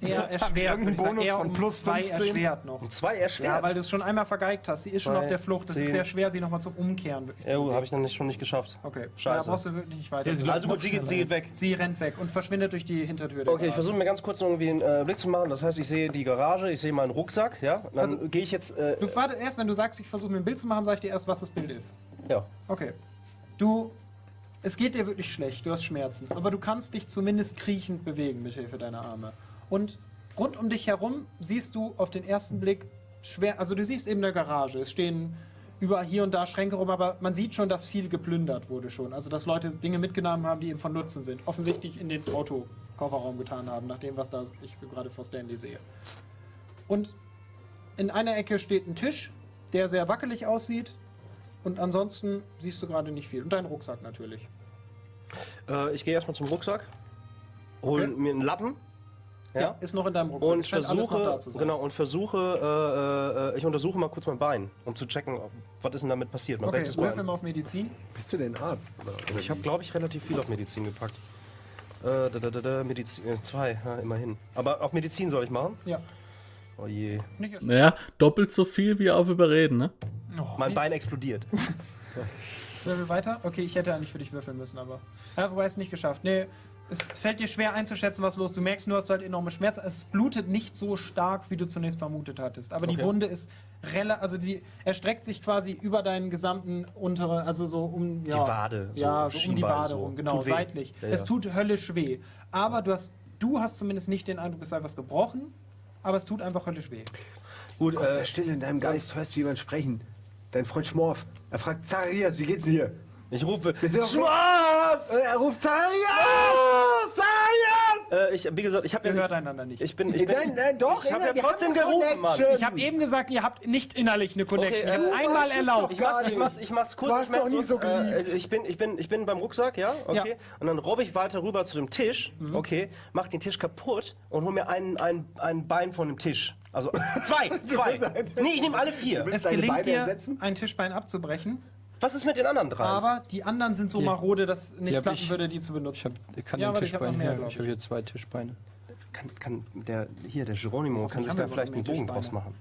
Eher erschwert. sagen. Bonus Eher von um plus zwei 15? erschwert noch. Zwei erschwert. Ja, weil du es schon einmal vergeigt hast. Sie ist schon Zwei, auf der Flucht. Es ist sehr schwer, sie nochmal zum Umkehren wirklich ja, zu habe ich dann nicht, schon nicht geschafft. Okay, Scheiße. da brauchst du wirklich nicht weiter. Ja, sie läuft Also gut, sie geht, sie geht weg. Sie rennt weg und verschwindet durch die Hintertür. Okay, ich versuche mir ganz kurz irgendwie einen äh, Blick zu machen. Das heißt, ich sehe die Garage, ich sehe meinen Rucksack, ja. Dann Also- gehe ich jetzt. Äh, Du warte erst, wenn du sagst, ich versuche mir ein Bild zu machen, sag ich dir erst, was das Bild ist. ja. Okay. Du. Es geht dir wirklich schlecht, du hast Schmerzen. Aber du kannst dich zumindest kriechend bewegen mit Hilfe deiner Arme. Und rund um dich herum siehst du auf den ersten Blick schwer. Also du siehst eben eine Garage. Es stehen überall hier und da Schränke rum, aber man sieht schon, dass viel geplündert wurde schon. Also dass Leute Dinge mitgenommen haben, die eben von Nutzen sind. Offensichtlich in den Autokofferraum getan haben, nach dem, was da ich so gerade vor Stanley sehe. Und in einer Ecke steht ein Tisch, der sehr wackelig aussieht. Und ansonsten siehst du gerade nicht viel. Und dein Rucksack natürlich. Äh, ich gehe erstmal zum Rucksack, hole Okay. mir einen Lappen. Ja. ist noch in deinem Rucksack. Und versuche, da zu sein. genau, und versuche, äh, äh, ich untersuche mal kurz mein Bein, um zu checken, was ist denn damit passiert. Mein Okay, würfel Bein. mal auf Medizin. Bist du denn Arzt? Oder? Ich habe, glaube ich, relativ viel auf Medizin gepackt. Äh, da, da, da, da, Medizin, äh, zwei, ja, immerhin. Aber auf Medizin soll ich machen? Ja. Oh je. Naja, doppelt so viel wie auf Überreden, ne? Mein Bein explodiert. Würfel weiter? Okay, ich hätte eigentlich für dich würfeln müssen, aber. Ja, wobei es nicht geschafft. Nee, es fällt dir schwer einzuschätzen, was los ist. Du merkst nur, dass du halt enorme Schmerzen. Es blutet nicht so stark, wie du zunächst vermutet hattest. Aber die Okay. Wunde ist relativ. Also die erstreckt sich quasi über deinen gesamten untere, also so um. Ja, Die Wade, so ja, so um die Wade so. rum, genau, Tut weh. seitlich. Ja, Es ja. tut höllisch weh. Aber du hast, du hast zumindest nicht den Eindruck, es sei was gebrochen. Aber es tut einfach höllisch weh. Gut, Aus äh, der Stille in deinem Geist hörst du jemand sprechen. Dein Freund Schmorf. Er fragt Zacharias, wie geht's denn dir? Ich rufe. Auf- Äh, Er ruft Zacharias! Zacharias! Äh, ich, wie gesagt, ich habe ja. hört einander nicht. Ich bin. Ich bin Nein, nein, doch. Ich habe ja wir trotzdem gerufen, Mann. Ich habe eben gesagt, ihr habt nicht innerlich eine Connection. Okay, ich habe äh, einmal das ist erlaubt. doch Ich mach's, ich mach's, ich mach's kurz. Du ich hast merk's doch nie so geliebt. Äh, also ich, bin, ich, bin, ich bin beim Rucksack, ja, okay. Ja. Und dann robbe ich weiter rüber zu dem Tisch, Mhm. okay, mach den Tisch kaputt und hol mir ein, ein, ein Bein von dem Tisch. Also zwei, zwei. nee, ich nehme alle vier. Es gelingt dir, ein Tischbein abzubrechen, Was ist mit den anderen drei? aber die anderen sind so marode, dass es nicht hab klappen ich- würde, die zu Ich, benutzen. hab, ich kann Ja, den aber ich hab noch Tischbein mehr, glaub Ich habe hier zwei Tischbeine. Kann, kann der, hier, der Geronimo, kann sich haben da wir vielleicht einen überhaupt Bogen draus machen.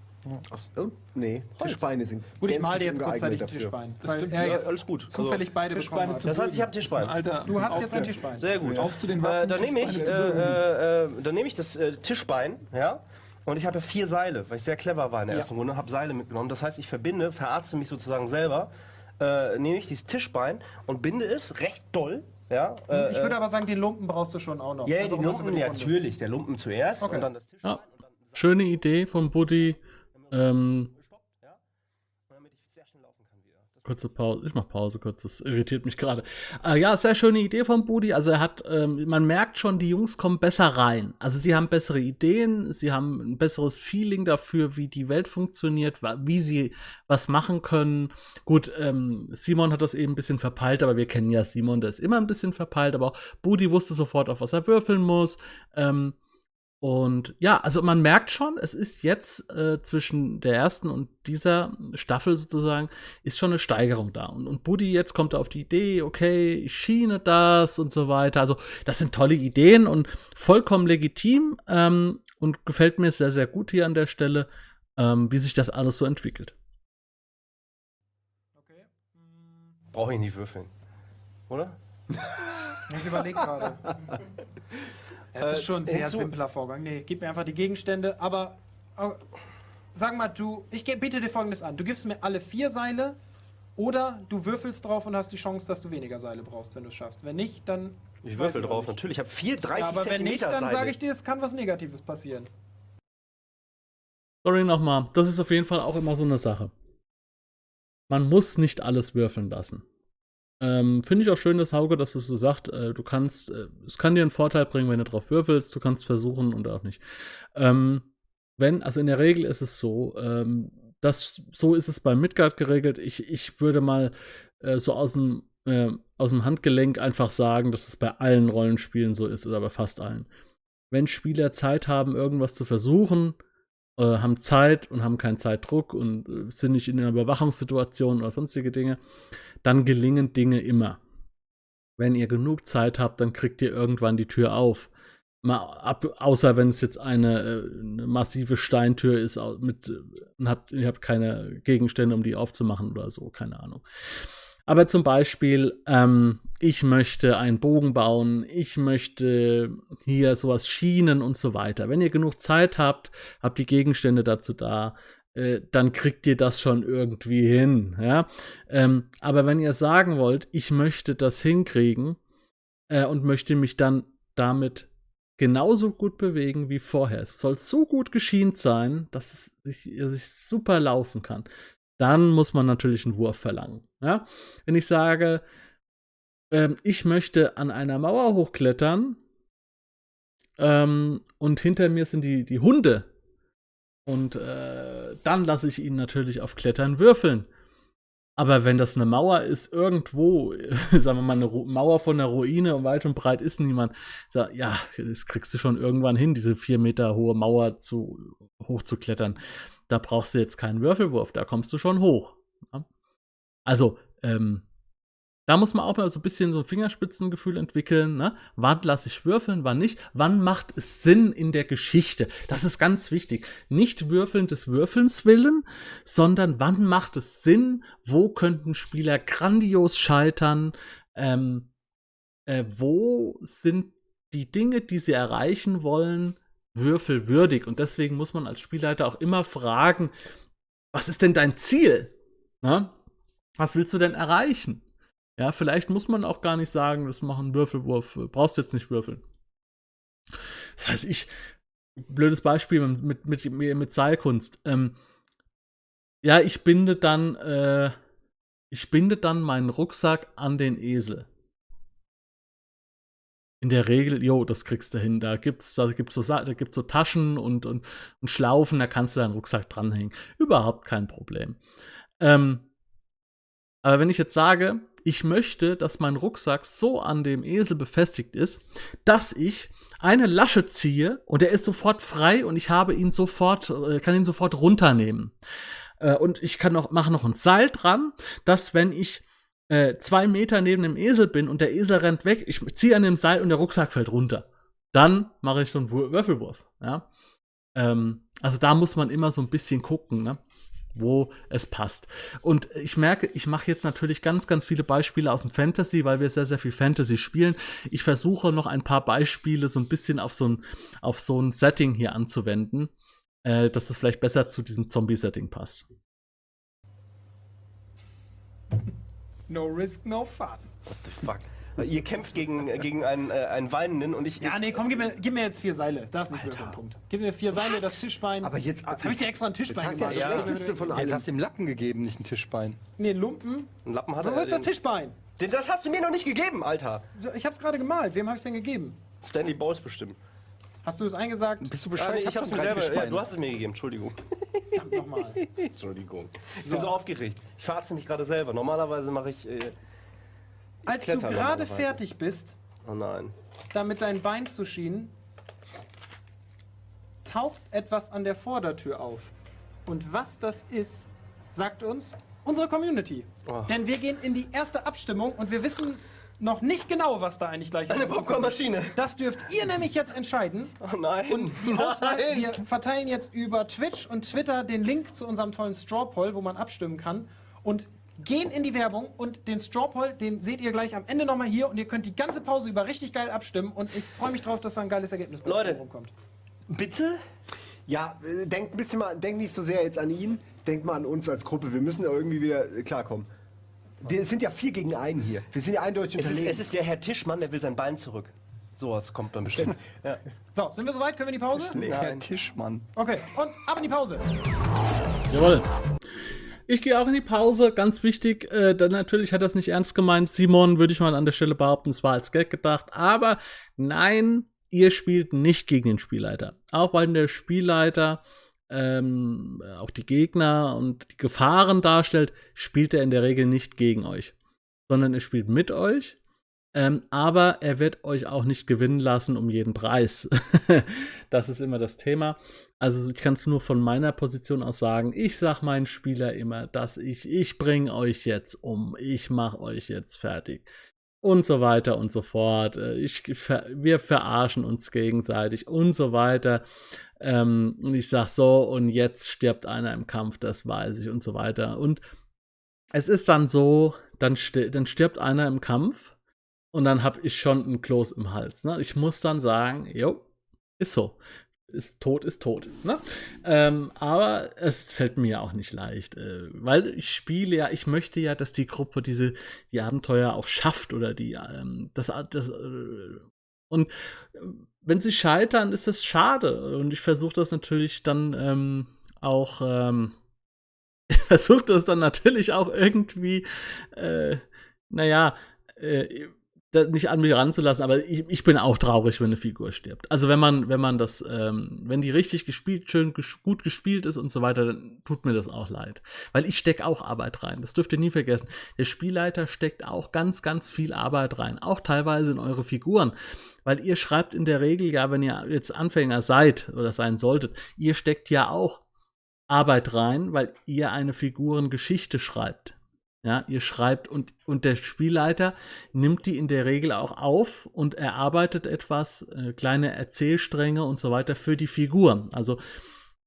Aus, oh, nee, Tischbeine sind Gut, ich mal dir jetzt kurzzeitig ein. Tischbein, weil stimmt, er ja, jetzt alles gut. zufällig beide bekommen hat. Das heißt, ich habe Tischbein. Alter, Du hast auf jetzt ein der- Tischbein. Sehr gut. Auf zu den Äh, dann nehme ich, Tischbeine zu äh, äh, äh, dann nehme ich das äh, Tischbein, ja. Und ich habe ja vier Seile, weil ich sehr clever war in der Ja. ersten Runde, habe Seile mitgenommen. Das heißt, ich verbinde, verarzte mich sozusagen selber, äh, nehme ich dieses Tischbein und binde es recht doll, ja. Äh, Ich würde aber sagen, den Lumpen brauchst du schon auch noch. ja, Also über Lumpen, ja, natürlich, der Lumpen zuerst Okay. und dann das Tischbein. Ja, schöne Idee von Buddy. Ähm, Und damit ich sehr schnell laufen kann wieder. Das kurze Pause. Ich mach Pause kurz, das irritiert mich gerade. Äh, ja, sehr schöne Idee von Budi. Also er hat, ähm, man merkt schon, die Jungs kommen besser rein. Also sie haben bessere Ideen, sie haben ein besseres Feeling dafür, wie die Welt funktioniert, wie sie was machen können. Gut, ähm, Simon hat das eben ein bisschen verpeilt, aber wir kennen ja Simon, der ist immer ein bisschen verpeilt, aber auch Budi wusste sofort, auf was er würfeln muss. Ähm, und ja, also man merkt schon, es ist jetzt äh, zwischen der ersten und dieser Staffel sozusagen, ist schon eine Steigerung da. Und, und Buddy jetzt kommt auf die Idee, okay, ich schiene das und so weiter. Also das sind tolle Ideen und vollkommen legitim ähm, und gefällt mir sehr, sehr gut hier an der Stelle, ähm, wie sich das alles so entwickelt. Okay. Hm, Brauche ich nicht würfeln. Oder? Ich überlege gerade. Es Äh, ist schon ein sehr hinzu- simpler Vorgang. Nee, gib mir einfach die Gegenstände, aber äh, sag mal, du, ich biete dir folgendes an. Du gibst mir alle vier Seile oder du würfelst drauf und hast die Chance, dass du weniger Seile brauchst, wenn du es schaffst. Wenn nicht, dann. Ich würfel drauf, nicht. natürlich. Ich habe vier 30 Ja, aber wenn nicht, dann sage ich dir, es kann was Negatives passieren. Sorry nochmal, das ist auf jeden Fall auch immer so eine Sache. Man muss nicht alles würfeln lassen. Ähm, Finde ich auch schön, dass Hauke, dass du so sagst, äh, du kannst, äh, es kann dir einen Vorteil bringen, wenn du drauf würfelst, du kannst versuchen und auch nicht. Ähm, wenn, also in der Regel ist es so, ähm, das, so ist es bei Midgard geregelt. Ich, ich würde mal äh, so aus dem, äh, aus dem Handgelenk einfach sagen, dass es bei allen Rollenspielen so ist oder bei fast allen. Wenn Spieler Zeit haben, irgendwas zu versuchen, äh, haben Zeit und haben keinen Zeitdruck und äh, sind nicht in einer Überwachungssituation oder sonstige Dinge, dann gelingen Dinge immer. Wenn ihr genug Zeit habt, dann kriegt ihr irgendwann die Tür auf. Mal ab, außer wenn es jetzt eine, äh, eine massive Steintür ist mit äh, und habt, ihr habt keine Gegenstände, um die aufzumachen oder so, keine Ahnung. Aber zum Beispiel, ähm, ich möchte einen Bogen bauen, ich möchte hier sowas schienen und so weiter. Wenn ihr genug Zeit habt, habt die Gegenstände dazu da, äh, dann kriegt ihr das schon irgendwie hin. Ja? Ähm, aber wenn ihr sagen wollt, ich möchte das hinkriegen äh, und möchte mich dann damit genauso gut bewegen wie vorher, es soll so gut geschient sein, dass es sich, sich super laufen kann, dann muss man natürlich einen Wurf verlangen. Ja? Wenn ich sage, ähm, ich möchte an einer Mauer hochklettern ähm, und hinter mir sind die, die Hunde und äh, dann lasse ich ihn natürlich auf Klettern würfeln. Aber wenn das eine Mauer ist, irgendwo, sagen wir mal, eine Ru Mauer von der Ruine und weit und breit ist niemand, sag, ja, das kriegst du schon irgendwann hin, diese vier Meter hohe Mauer zu, hochzuklettern. Da brauchst du jetzt keinen Würfelwurf, da kommst du schon hoch. Ja? Also, ähm, da muss man auch mal so ein bisschen so ein Fingerspitzengefühl entwickeln. Ne? Wann lasse ich würfeln, wann nicht? Wann macht es Sinn in der Geschichte? Das ist ganz wichtig. Nicht würfeln des Würfelns willen, sondern wann macht es Sinn? Wo könnten Spieler grandios scheitern? Ähm, äh, wo sind die Dinge, die sie erreichen wollen, würfelwürdig? Und deswegen muss man als Spielleiter auch immer fragen, was ist denn dein Ziel? Na? Was willst du denn erreichen? Ja, vielleicht muss man auch gar nicht sagen, das machen Würfelwurf, äh, brauchst jetzt nicht würfeln. Das heißt, ich, blödes Beispiel mit, mit, mit, mit Seilkunst. Ähm, ja, ich binde dann, äh, ich binde dann meinen Rucksack an den Esel. In der Regel, jo, das kriegst du hin. Da gibt's, da gibt's so, da gibt's so Taschen und, und, und Schlaufen, da kannst du deinen Rucksack dranhängen. Überhaupt kein Problem. Ähm, aber wenn ich jetzt sage, ich möchte, dass mein Rucksack so an dem Esel befestigt ist, dass ich eine Lasche ziehe und er ist sofort frei und ich habe ihn sofort, äh, kann ihn sofort runternehmen. Äh, und ich kann noch, mache noch ein Seil dran, dass wenn ich äh, zwei Meter neben dem Esel bin und der Esel rennt weg, ich ziehe an dem Seil und der Rucksack fällt runter. Dann mache ich so einen Wur- Würfelwurf. Ja? Ähm, also da muss man immer so ein bisschen gucken. Ne? Wo es passt. Und ich merke, ich mache jetzt natürlich ganz, ganz viele Beispiele aus dem Fantasy, weil wir sehr, sehr viel Fantasy spielen. Ich versuche noch ein paar Beispiele so ein bisschen auf so ein, auf so ein Setting hier anzuwenden, äh, dass das vielleicht besser zu diesem Zombie-Setting passt. No risk, no fun. What the fuck? Ihr kämpft gegen, gegen einen, äh, einen Weinenden und ich. Ja, ich, nee, komm, gib mir, gib mir jetzt vier Seile. Das ist nicht wirklich ein Punkt. Gib mir vier Seile, das Tischbein. Aber jetzt, Jetzt habe ich dir extra ein Tischbein jetzt hast du ja gemacht. das Schlechteste von Jetzt hast du ihm Lappen gegeben, nicht ein Tischbein. Nee, einen Lumpen. Einen Lappen hat Wo er. ist das Tischbein? Den, das hast du mir noch nicht gegeben, Alter. Ich hab's gerade gemalt. Wem habe ich denn gegeben? Stanley Balls bestimmt. Hast du es eingesagt? Bist du Ah, bescheuert? nee, ich hab hab's mir selber. Ja, du hast es mir gegeben, Entschuldigung. Verdammt nochmal. Entschuldigung. Ich bin so aufgeregt. Ich verarzte mich gerade selber. Normalerweise mache ich. Äh, Als du gerade fertig bist, oh nein. da mit dein Bein zu schienen, taucht etwas an der Vordertür auf. Und was das ist, sagt uns unsere Community. Oh. Denn wir gehen in die erste Abstimmung und wir wissen noch nicht genau, was da eigentlich gleich Eine. Popcornmaschine. Das dürft ihr nämlich jetzt entscheiden. Oh nein. Und die Auswahl, nein. wir verteilen jetzt über Twitch und Twitter den Link zu unserem tollen Straw Poll, wo man abstimmen kann. Und gehen in die Werbung und den Straw Poll, den seht ihr gleich am Ende nochmal hier und ihr könnt die ganze Pause über richtig geil abstimmen und ich freue mich drauf, dass da ein geiles Ergebnis bei Leute. rumkommt. Bitte? Ja, äh, denk ein bisschen mal, denk nicht so sehr jetzt an ihn, denk mal an uns als Gruppe. Wir müssen irgendwie wieder äh, klarkommen. Wir sind ja vier gegen einen hier. Wir sind ja eindeutig Es ist, es ist der Herr Tischmann, der will sein Bein zurück. Sowas kommt dann bestimmt. ja. So, sind wir soweit? Können wir in die Pause? Der Tischmann. Okay, und ab in die Pause. Jawohl. Ich gehe auch in die Pause, ganz wichtig. Äh, dann natürlich hat das nicht ernst gemeint. Simon würde ich mal an der Stelle behaupten, es war als Gag gedacht. Aber nein, ihr spielt nicht gegen den Spielleiter. Auch weil der Spielleiter ähm, auch die Gegner und die Gefahren darstellt, spielt er in der Regel nicht gegen euch, sondern er spielt mit euch. Ähm, aber er wird euch auch nicht gewinnen lassen um jeden Preis. das ist immer das Thema. Also ich kann es nur von meiner Position aus sagen, ich sag meinen Spieler immer, dass ich, ich bringe euch jetzt um, ich mache euch jetzt fertig und so weiter und so fort. Äh, Ich, wir verarschen uns gegenseitig und so weiter. Ähm, und ich sag so, und jetzt stirbt einer im Kampf, das weiß ich und so weiter. Und es ist dann so, dann, sti dann stirbt einer im Kampf und dann habe ich schon einen Kloß im Hals. Ne? Ich muss dann sagen, jo, ist so ist tot, ist tot. Ne? Ähm, aber es fällt mir auch nicht leicht, äh, weil ich spiele ja, ich möchte ja, dass die Gruppe diese die Abenteuer auch schafft oder die ähm, das, das äh, und äh, wenn sie scheitern, ist das schade und ich versuche das natürlich dann ähm, auch ähm, ich versuche das dann natürlich auch irgendwie äh, naja äh, nicht an mich ranzulassen, aber ich, ich bin auch traurig, wenn eine Figur stirbt. Also wenn man, wenn man das, ähm, wenn die richtig gespielt, schön ges gut gespielt ist und so weiter, dann tut mir das auch leid. Weil ich stecke auch Arbeit rein. Das dürft ihr nie vergessen. Der Spielleiter steckt auch ganz, ganz viel Arbeit rein. Auch teilweise in eure Figuren. Weil ihr schreibt in der Regel ja, wenn ihr jetzt Anfänger seid oder sein solltet, ihr steckt ja auch Arbeit rein, weil ihr eine Figurengeschichte schreibt. Ja, ihr schreibt und, und der Spielleiter nimmt die in der Regel auch auf und erarbeitet etwas, äh, kleine Erzählstränge und so weiter für die Figur. Also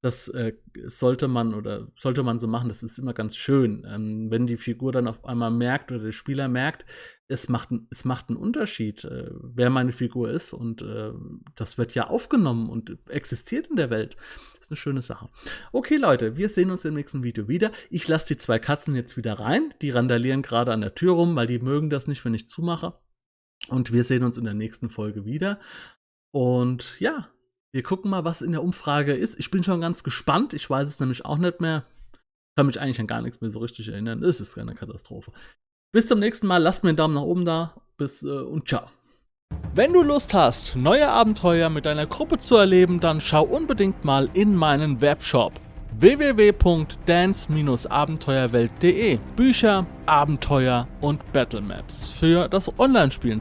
das äh, sollte man oder sollte man so machen, das ist immer ganz schön. Ähm, wenn die Figur dann auf einmal merkt oder der Spieler merkt, es macht, es macht einen Unterschied, äh, wer meine Figur ist und äh, das wird ja aufgenommen und existiert in der Welt. Das ist eine schöne Sache. Okay, Leute, wir sehen uns im nächsten Video wieder. Ich lasse die zwei Katzen jetzt wieder rein. Die randalieren gerade an der Tür rum, weil die mögen das nicht, wenn ich zumache. Und wir sehen uns in der nächsten Folge wieder. Und ja, wir gucken mal, was in der Umfrage ist. Ich bin schon ganz gespannt. Ich weiß es nämlich auch nicht mehr. Kann mich eigentlich an gar nichts mehr so richtig erinnern. Es ist keine Katastrophe. Bis zum nächsten Mal. Lasst mir einen Daumen nach oben da. Bis äh, und ciao. Wenn du Lust hast, neue Abenteuer mit deiner Gruppe zu erleben, dann schau unbedingt mal in meinen Webshop www.dance-abenteuerwelt.de Bücher, Abenteuer und Battlemaps für das Online-Spielen.